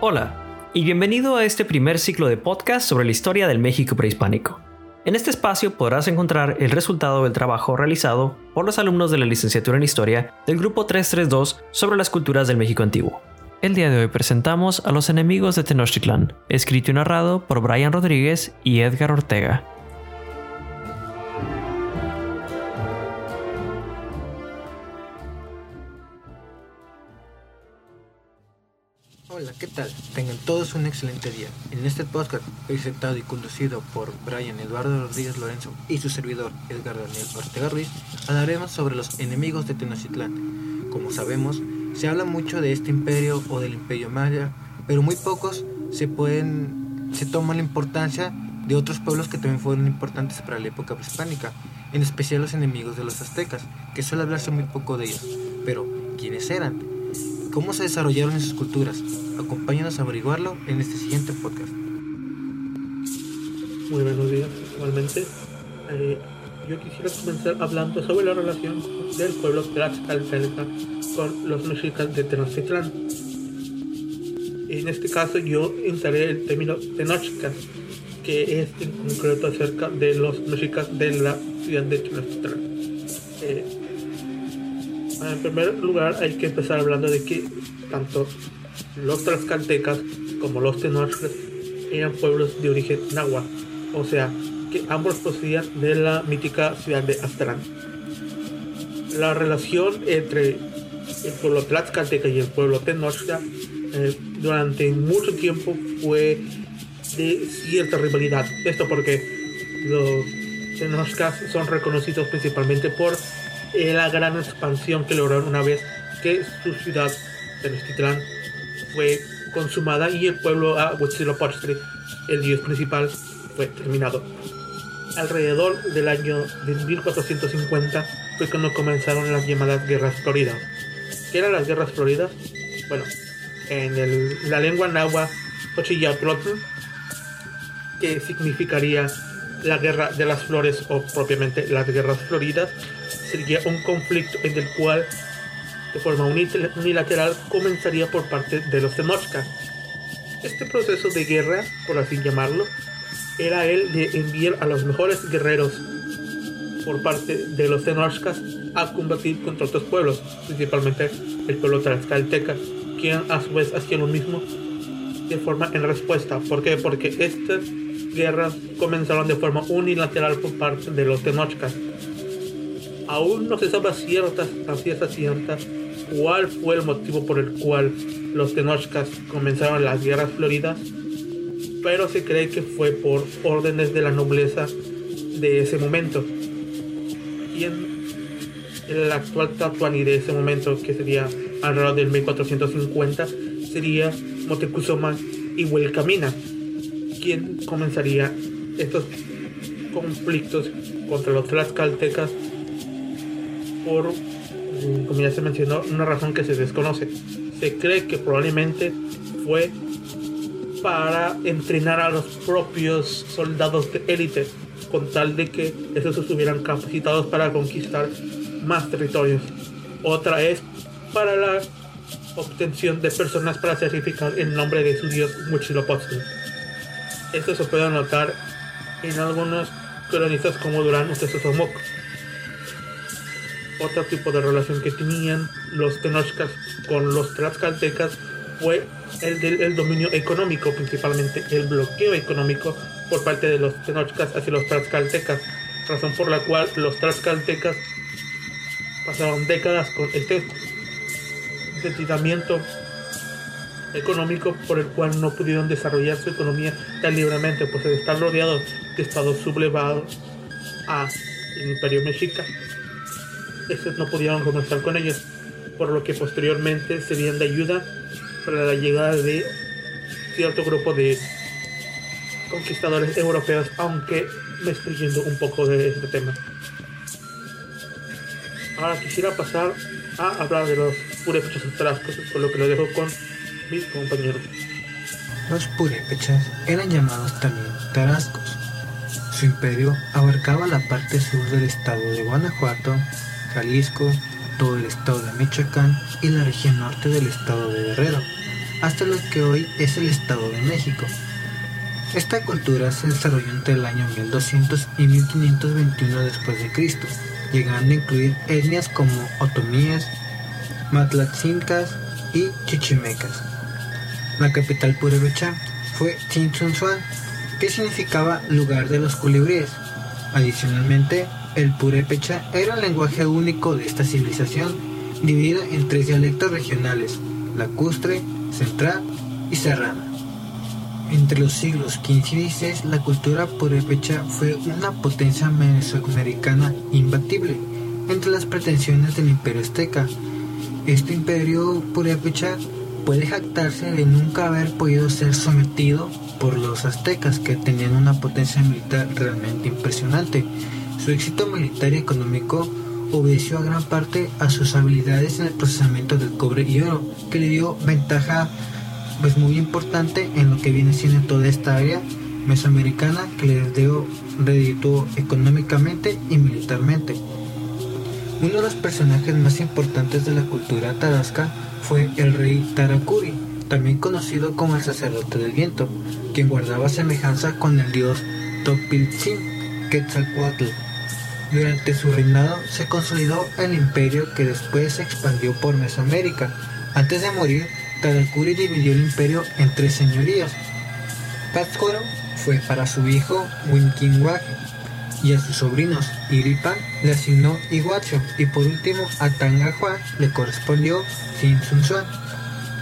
Hola, y bienvenido a este primer ciclo de podcast sobre la historia del México prehispánico. En este espacio podrás encontrar el resultado del trabajo realizado por los alumnos de la licenciatura en Historia del Grupo 332 sobre las culturas del México antiguo. El día de hoy presentamos a los enemigos de Tenochtitlan, escrito y narrado por Brian Rodríguez y Edgar Ortega. ¿Qué tal? Tengan todos un excelente día. En este podcast, presentado y conducido por Brian Eduardo Rodríguez Lorenzo y su servidor Edgar Daniel Ortega Ruiz, hablaremos sobre los enemigos de Tenochtitlán. Como sabemos, se habla mucho de este imperio o del imperio maya, pero muy pocos se pueden, se toman la importancia de otros pueblos que también fueron importantes para la época prehispánica, en especial los enemigos de los aztecas, que suele hablarse muy poco de ellos. Pero, ¿quiénes eran? ¿Cómo se desarrollaron esas culturas? Acompáñanos a averiguarlo en este siguiente podcast. Muy buenos días, igualmente. Eh, yo quisiera comenzar hablando sobre la relación del pueblo Tlaxcalteca con los mexicas de Tenochtitlán. En este caso yo instalé el término Tenochtitlan, que es en concreto acerca de los mexicas de la ciudad de Tenochtitlán. Eh, en primer lugar hay que empezar hablando de que tanto los tlaxcaltecas como los tenochtitlan eran pueblos de origen náhuatl, o sea, que ambos procedían de la mítica ciudad de Aztlán. La relación entre el pueblo tlaxcalteca y el pueblo tenochtitlan eh, durante mucho tiempo fue de cierta rivalidad. Esto porque los tenochtitlan son reconocidos principalmente por eh, la gran expansión que lograron una vez que su ciudad, Tenochtitlán, fue consumada y el pueblo a Huitzilopochtli, el dios principal, fue terminado. Alrededor del año de 1450 fue cuando comenzaron las llamadas guerras floridas. ¿Qué eran las guerras floridas? Bueno, en la lengua náhuatl, Xochiyatlotl, que significaría la guerra de las flores o propiamente las guerras floridas, sería un conflicto en el cual de forma unilateral comenzaría por parte de los Tenochcas. Este proceso de guerra, por así llamarlo, era el de enviar a los mejores guerreros por parte de los Tenochcas a combatir contra otros pueblos, principalmente el pueblo tlaxcalteca, quien a su vez hacía lo mismo de forma en respuesta. ¿Por qué? Porque estas guerras comenzaron de forma unilateral por parte de los Tenochcas. Aún no se sabe cierta, a cierta cierta cuál fue el motivo por el cual los Tenochcas comenzaron las guerras floridas, pero se cree que fue por órdenes de la nobleza de ese momento. Y en el actual Tatuani de ese momento, que sería alrededor del 1450, sería Motecuzoma y Huelcamina, quien comenzaría estos conflictos contra los tlaxcaltecas por como ya se mencionó, una razón que se desconoce. Se cree que probablemente fue para entrenar a los propios soldados de élite, con tal de que esos estuvieran capacitados para conquistar más territorios. Otra es para la obtención de personas para sacrificar en nombre de su dios Huitzilopochtli. Esto se puede notar en algunos cronistas como Durán Utesosomoc otro tipo de relación que tenían los tenochcas con los tlaxcaltecas fue el del dominio económico, principalmente el bloqueo económico por parte de los tenochcas hacia los tlaxcaltecas, razón por la cual los tlaxcaltecas pasaron décadas con este detenimiento económico por el cual no pudieron desarrollar su economía tan libremente, pues de estar rodeados de estados sublevados a el imperio mexica estos no pudieron comenzar con ellos, por lo que posteriormente serían de ayuda para la llegada de cierto grupo de conquistadores europeos, aunque me estoy yendo un poco de este tema. Ahora quisiera pasar a hablar de los purépechas tarascos, por lo que lo dejo con mis compañeros. Los purépechas eran llamados también tarascos. Su imperio abarcaba la parte sur del estado de Guanajuato Jalisco, todo el estado de Michoacán y la región norte del estado de Guerrero. hasta lo que hoy es el Estado de México. Esta cultura se desarrolló entre el año 1200 y 1521 después de Cristo, llegando a incluir etnias como otomíes, matlatzincas y chichimecas. La capital purépecha fue Tzintzuntzuan, que significaba lugar de los colibríes. Adicionalmente, el purépecha era el lenguaje único de esta civilización, dividida en tres dialectos regionales, lacustre, central y serrana. Entre los siglos XV y XVI, la cultura purépecha fue una potencia mesoamericana imbatible entre las pretensiones del imperio azteca. Este imperio purépecha puede jactarse de nunca haber podido ser sometido por los aztecas, que tenían una potencia militar realmente impresionante. Su éxito militar y económico obedeció a gran parte a sus habilidades en el procesamiento del cobre y oro, que le dio ventaja pues muy importante en lo que viene siendo toda esta área mesoamericana que les dio redituó económicamente y militarmente. Uno de los personajes más importantes de la cultura tarasca fue el rey Tarakuri, también conocido como el sacerdote del viento, quien guardaba semejanza con el dios Topiltzin Quetzalcoatl. Durante su reinado se consolidó el imperio que después se expandió por Mesoamérica. Antes de morir, Tarakuri dividió el imperio en tres señorías. Pátzcuaro fue para su hijo Winkinwage y a sus sobrinos Iripan le asignó Iguacho y por último a Tangahua le correspondió Tzintzuntzuan.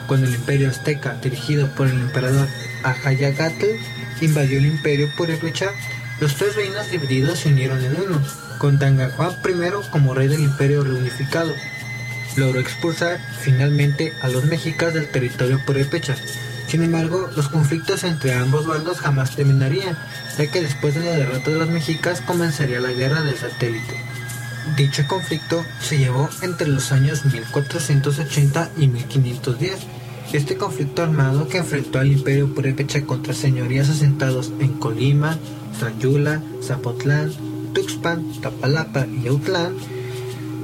Cuando el imperio azteca dirigido por el emperador Ajayagatl invadió el imperio purépecha, los tres reinos divididos se unieron en uno, con Tangahua primero como rey del imperio reunificado logró expulsar finalmente a los mexicas del territorio purépecha. Sin embargo, los conflictos entre ambos bandos jamás terminarían, ya que después de la derrota de los mexicas comenzaría la guerra del satélite. Dicho conflicto se llevó entre los años 1480 y 1510. Este conflicto armado que enfrentó al imperio purépecha contra señorías asentados en Colima, Sayula, Zapotlán, Tuxpan, Tapalapa y Autlán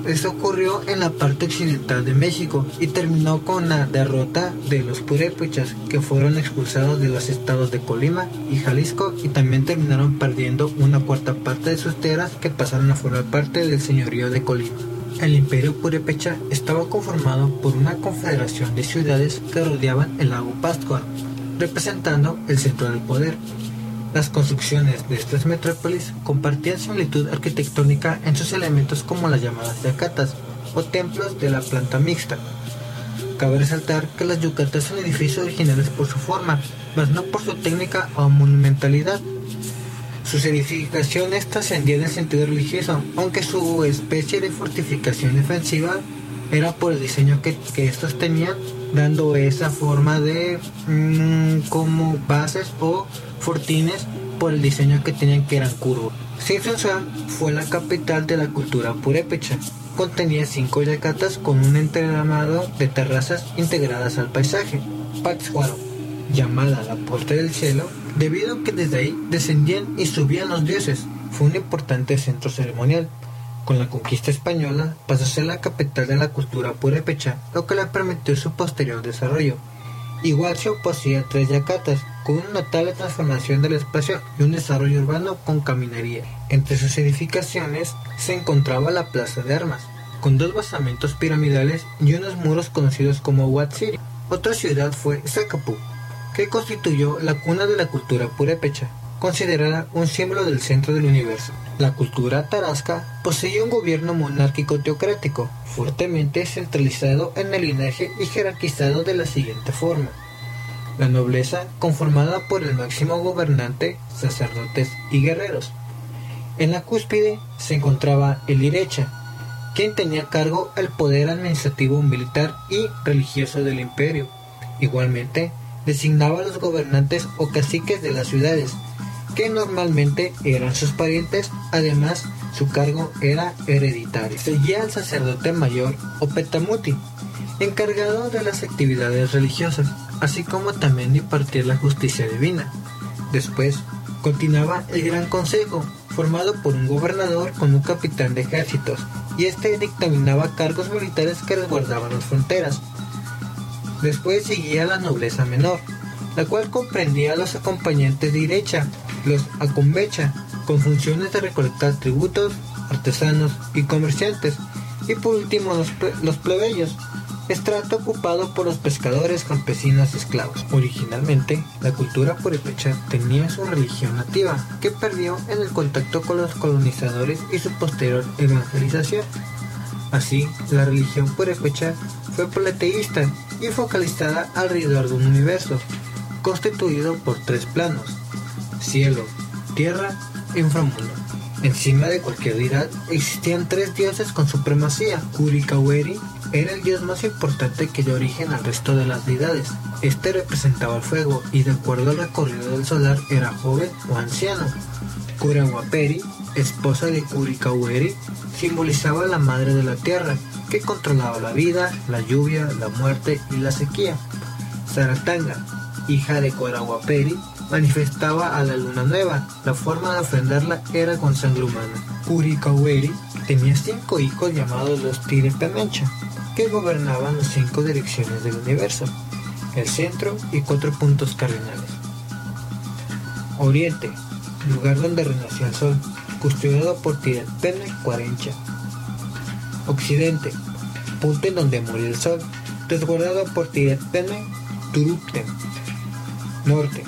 esto ocurrió en la parte occidental de México y terminó con la derrota de los purépechas que fueron expulsados de los estados de Colima y Jalisco y también terminaron perdiendo una cuarta parte de sus tierras que pasaron a formar parte del señorío de Colima. El imperio purépecha estaba conformado por una confederación de ciudades que rodeaban el lago Pascua, representando el centro del poder. Las construcciones de estas metrópolis compartían similitud arquitectónica en sus elementos como las llamadas yacatas o templos de la planta mixta. Cabe resaltar que las yucatas son edificios originales por su forma, mas no por su técnica o monumentalidad. Sus edificaciones trascendían el sentido religioso, aunque su especie de fortificación defensiva era por el diseño que, estos tenían, dando esa forma de mm, como bases o fortines por el diseño que tenían que eran curvos. Simpson fue la capital de la cultura purépecha. Contenía cinco yacatas con un entramado de terrazas integradas al paisaje. Pátzcuaro, llamada la puerta del cielo, debido a que desde ahí descendían y subían los dioses, fue un importante centro ceremonial. Con la conquista española pasó a ser la capital de la cultura purépecha, lo que le permitió su posterior desarrollo. Iguazio poseía tres yacatas, con una notable transformación del espacio y un desarrollo urbano con caminería. Entre sus edificaciones se encontraba la Plaza de Armas, con dos basamentos piramidales y unos muros conocidos como Huatziri. Otra ciudad fue Zacapu, que constituyó la cuna de la cultura purépecha, considerada un símbolo del centro del universo. La cultura tarasca poseía un gobierno monárquico teocrático, fuertemente centralizado en el linaje y jerarquizado de la siguiente forma. La nobleza conformada por el máximo gobernante, sacerdotes y guerreros. En la cúspide se encontraba el Irecha, quien tenía cargo el poder administrativo militar y religioso del imperio. Igualmente, designaba a los gobernantes o caciques de las ciudades, que normalmente eran sus parientes, además su cargo era hereditario. Seguía al sacerdote mayor o petamuti, encargado de las actividades religiosas, así como también impartir la justicia divina. Después continuaba el Gran Consejo, formado por un gobernador con un capitán de ejércitos, y este dictaminaba cargos militares que resguardaban las fronteras. Después seguía la nobleza menor, la cual comprendía a los acompañantes de Irecha, los acumbecha, con funciones de recolectar tributos, artesanos y comerciantes, y por último los plebeyos, estrato ocupado por los pescadores, campesinos y esclavos. Originalmente, la cultura purépecha tenía su religión nativa, que perdió en el contacto con los colonizadores y su posterior evangelización. Así, la religión purépecha fue politeísta y focalizada alrededor de un universo, constituido por tres planos, cielo, tierra e inframundo. Encima de cualquier deidad existían tres dioses con supremacía. Kurikaweri era el dios más importante que dio origen al resto de las deidades. Este representaba el fuego y de acuerdo al recorrido del solar era joven o anciano. Kurawaperi, esposa de Kurikaweri, simbolizaba la madre de la tierra, que controlaba la vida, la lluvia, la muerte y la sequía. Saratanga, hija de Kurawaperi, manifestaba a la luna nueva. La forma de ofrendarla era con sangre humana. Kurikaweri tenía cinco hijos llamados los Tirepemencha, que gobernaban las cinco direcciones del universo, el centro y cuatro puntos cardinales. Oriente, lugar donde renació el sol, custodiado por Tirepene Cuarencha. Occidente, punto en donde murió el sol, resguardado por Tirepene Turupten. Norte,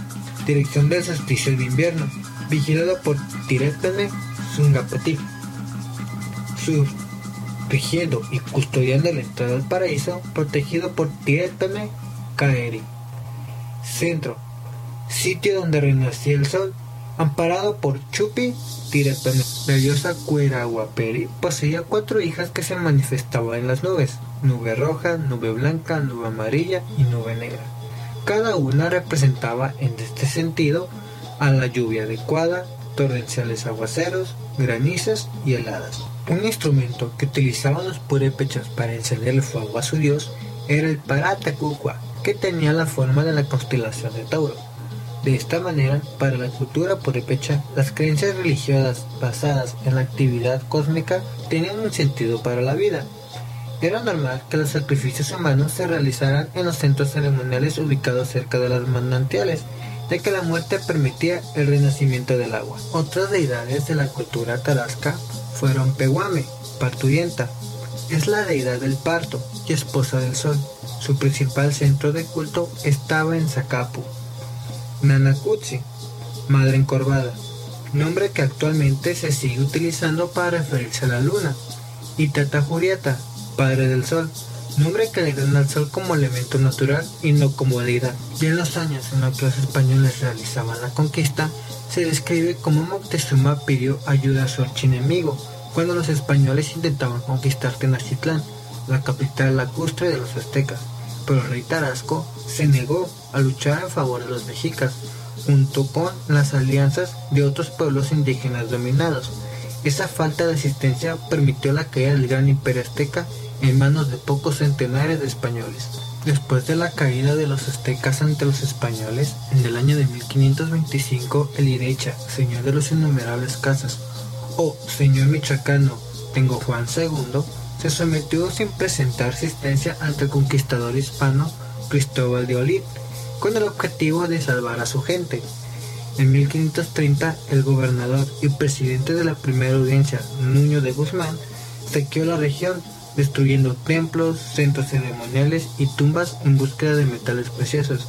dirección del solsticio de invierno, vigilado por Tiretene Sungapati. Sur, rigiendo y custodiando la entrada al paraíso, protegido por Tiretene Kaeri. Centro, sitio donde renacía el sol, amparado por Chupi Tiretene. La diosa Cueraguaperi poseía cuatro hijas que se manifestaban en las nubes, nube roja, nube blanca, nube amarilla y nube negra. Cada una representaba en este sentido a la lluvia adecuada, torrenciales aguaceros, granizas y heladas. Un instrumento que utilizaban los purépechas para encender el fuego a su dios era el Paratacucua, que tenía la forma de la constelación de Tauro. De esta manera, para la cultura purépecha, las creencias religiosas basadas en la actividad cósmica tenían un sentido para la vida, era normal que los sacrificios humanos se realizaran en los centros ceremoniales ubicados cerca de los manantiales, ya que la muerte permitía el renacimiento del agua. Otras deidades de la cultura tarasca fueron Peguame, parturienta. Es la deidad del parto y esposa del sol. Su principal centro de culto estaba en Zacapu. Nanakutsi, madre encorvada, nombre que actualmente se sigue utilizando para referirse a la luna. Y Tata Juriata, Padre del Sol, nombre que le dan al Sol como elemento natural y no como deidad. Y en los años en los que los españoles realizaban la conquista, se describe como Moctezuma pidió ayuda a su archienemigo cuando los españoles intentaban conquistar Tenochtitlán, la capital lacustre de los aztecas, pero el rey Tarasco se negó a luchar en favor de los mexicas, junto con las alianzas de otros pueblos indígenas dominados. Esa falta de asistencia permitió la caída del gran imperio azteca en manos de pocos centenares de españoles. Después de la caída de los aztecas ante los españoles, en el año de 1525, el Irecha, señor de los innumerables casas, o señor michoacano Tengo Juan II, se sometió sin presentar asistencia ante el conquistador hispano Cristóbal de Olid, con el objetivo de salvar a su gente. En 1530, el gobernador y presidente de la primera audiencia, Nuño de Guzmán, saqueó la región destruyendo templos, centros ceremoniales y tumbas en búsqueda de metales preciosos.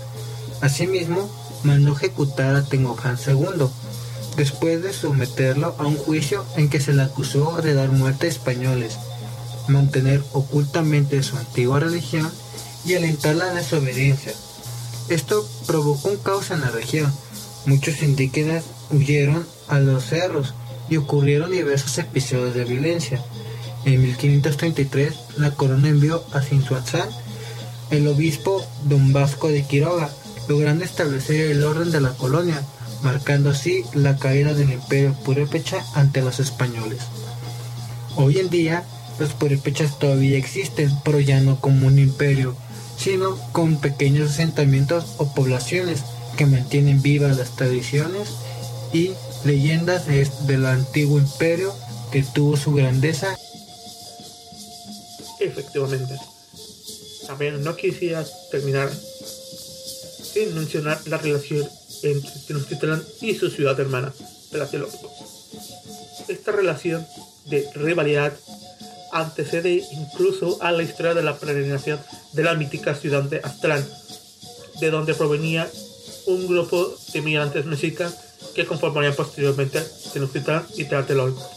Asimismo, mandó ejecutar a Tengoján II, después de someterlo a un juicio en que se le acusó de dar muerte a españoles, mantener ocultamente su antigua religión y alentar la desobediencia. Esto provocó un caos en la región. Muchos indígenas huyeron a los cerros y ocurrieron diversos episodios de violencia. En 1533, la corona envió a Cintuazán el obispo don Vasco de Quiroga, logrando establecer el orden de la colonia, marcando así la caída del imperio purépecha ante los españoles. Hoy en día, los purépechas todavía existen, pero ya no como un imperio, sino con pequeños asentamientos o poblaciones que mantienen vivas las tradiciones y leyendas del antiguo imperio que tuvo su grandeza Efectivamente. También no quisiera terminar sin mencionar la relación entre Tenochtitlan y su ciudad hermana, Tlatelolco. Esta relación de rivalidad antecede incluso a la historia de la peregrinación de la mítica ciudad de Aztlán, de donde provenía un grupo de migrantes mexicas que conformarían posteriormente Tenochtitlan y Tlatelolco.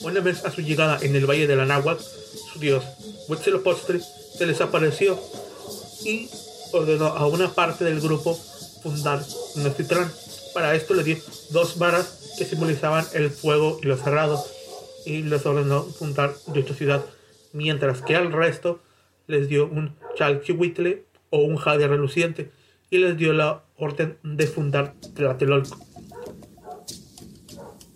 Una vez a su llegada en el Valle de la Náhuatl, su dios Huitzilopochtli se les apareció y ordenó a una parte del grupo fundar Tenochtitlan. Para esto le dio dos varas que simbolizaban el fuego y lo cerrado y les ordenó fundar dicha ciudad, mientras que al resto les dio un chalchihuitle o un jade reluciente y les dio la orden de fundar Tlatelolco.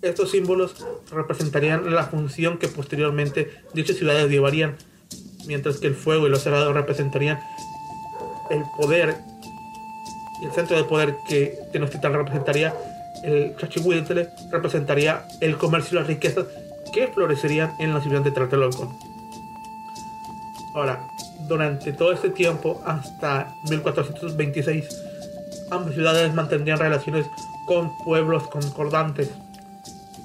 Estos símbolos representarían la función que posteriormente dichas ciudades llevarían, mientras que el fuego y los cerrados representarían el poder y el centro de poder que Tenochtitlan representaría, el Chachihuitle representaría el comercio y las riquezas que florecerían en la ciudad de Tlatelolco. Ahora, durante todo este tiempo, hasta 1426, ambas ciudades mantendrían relaciones con pueblos concordantes,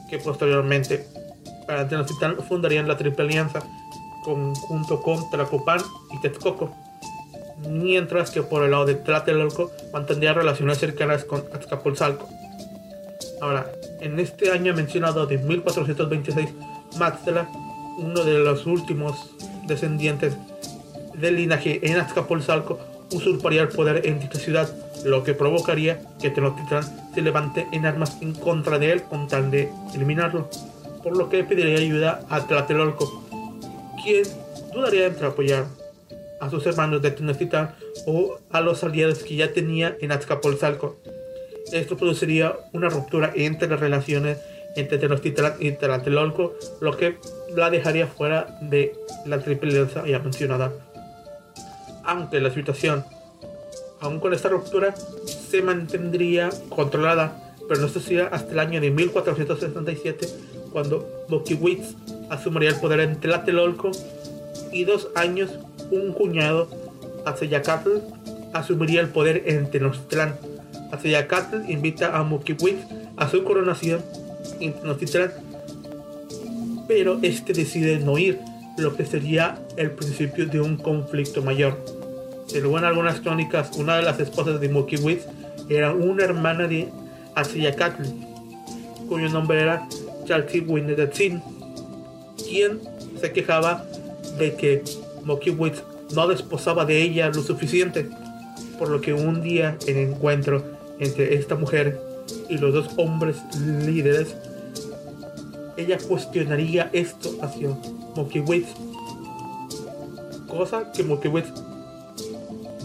que posteriormente para Tenochtitlan fundarían la Triple Alianza junto con Tlacopan y Texcoco, mientras que por el lado de Tlatelolco mantendría relaciones cercanas con Azcapotzalco. Ahora, en este año mencionado de 1426, Maxtla, uno de los últimos descendientes del linaje en Azcapotzalco, usurparía el poder en dicha ciudad, lo que provocaría que Tenochtitlan se levante en armas en contra de él con tal de eliminarlo, por lo que pediría ayuda a Tlatelolco, quien dudaría entre apoyar a sus hermanos de Tenochtitlan o a los aliados que ya tenía en Azcapotzalco. Esto produciría una ruptura entre las relaciones entre Tenochtitlan y Tlatelolco, lo que la dejaría fuera de la triple alianza ya mencionada. Aunque la situación, aún con esta ruptura, se mantendría controlada, pero no sería hasta el año de 1467 cuando Bokiwitz asumiría el poder en Tlatelolco y dos años un cuñado, Azeyacatl, asumiría el poder en Tenochtitlan. Azeyacatl invita a Mokiwitz a su coronación en Tenochtitlan, pero este decide no ir, lo que sería el principio de un conflicto mayor. Según algunas crónicas, una de las esposas de Mokiwitz era una hermana de Azeyacatl, cuyo nombre era Chalchihuinedatzin, quien se quejaba de que Mokiwitz no desposaba de ella lo suficiente, por lo que un día en encuentro entre esta mujer y los dos hombres líderes, ella cuestionaría esto hacia Mokiwitz, cosa que Mokiwitz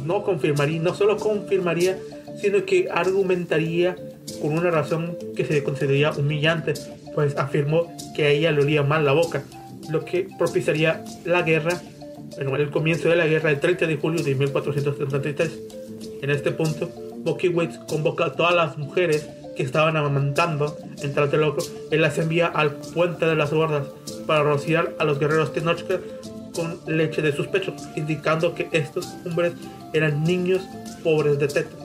no confirmaría, no solo confirmaría, sino que argumentaría con una razón que se consideraría humillante, pues afirmó que a ella le olía mal la boca, lo que propiciaría la guerra, bueno, el comienzo de la guerra el 30 de julio de 1433. En este punto, Mokiwitz convoca a todas las mujeres que estaban amamantando en Tlatelolco y las envía al puente de las guardas para rociar a los guerreros Tenochca con leche de sus pechos, indicando que estos hombres eran niños pobres de teta.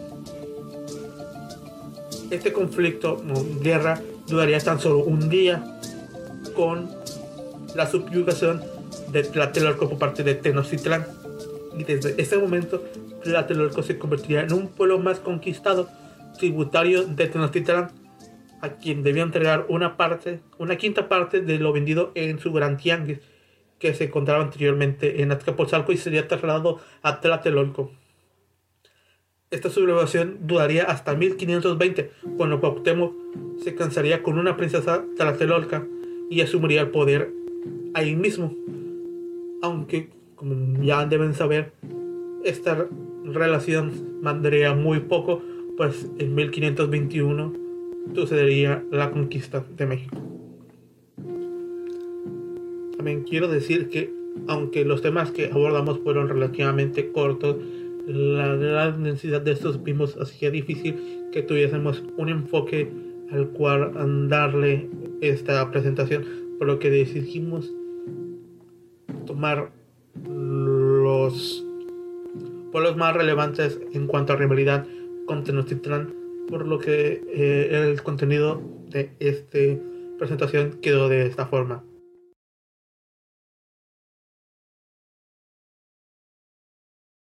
Este conflicto o guerra duraría tan solo un día con la subyugación de Tlatelolco por parte de Tenochtitlan. Y desde ese momento, Tlatelolco se convertiría en un pueblo más conquistado, tributario de Tenochtitlan, a quien debía entregar una parte, una quinta parte de lo vendido en su gran tianguis, que se encontraba anteriormente en Azcapotzalco y sería trasladado a Tlatelolco. Esta sublevación duraría hasta 1520, cuando Cuauhtémoc se cansaría con una princesa tlatelolca y asumiría el poder ahí mismo. Aunque, como ya deben saber, esta relación mandaría muy poco, pues en 1521 sucedería la conquista de México. También quiero decir que, aunque los temas que abordamos fueron relativamente cortos, la gran densidad de estos vimos hacía difícil que tuviésemos un enfoque al cual darle esta presentación, por lo que decidimos tomar los pueblos más relevantes en cuanto a rivalidad con Tenochtitlan, por lo que eh, el contenido de esta presentación quedó de esta forma.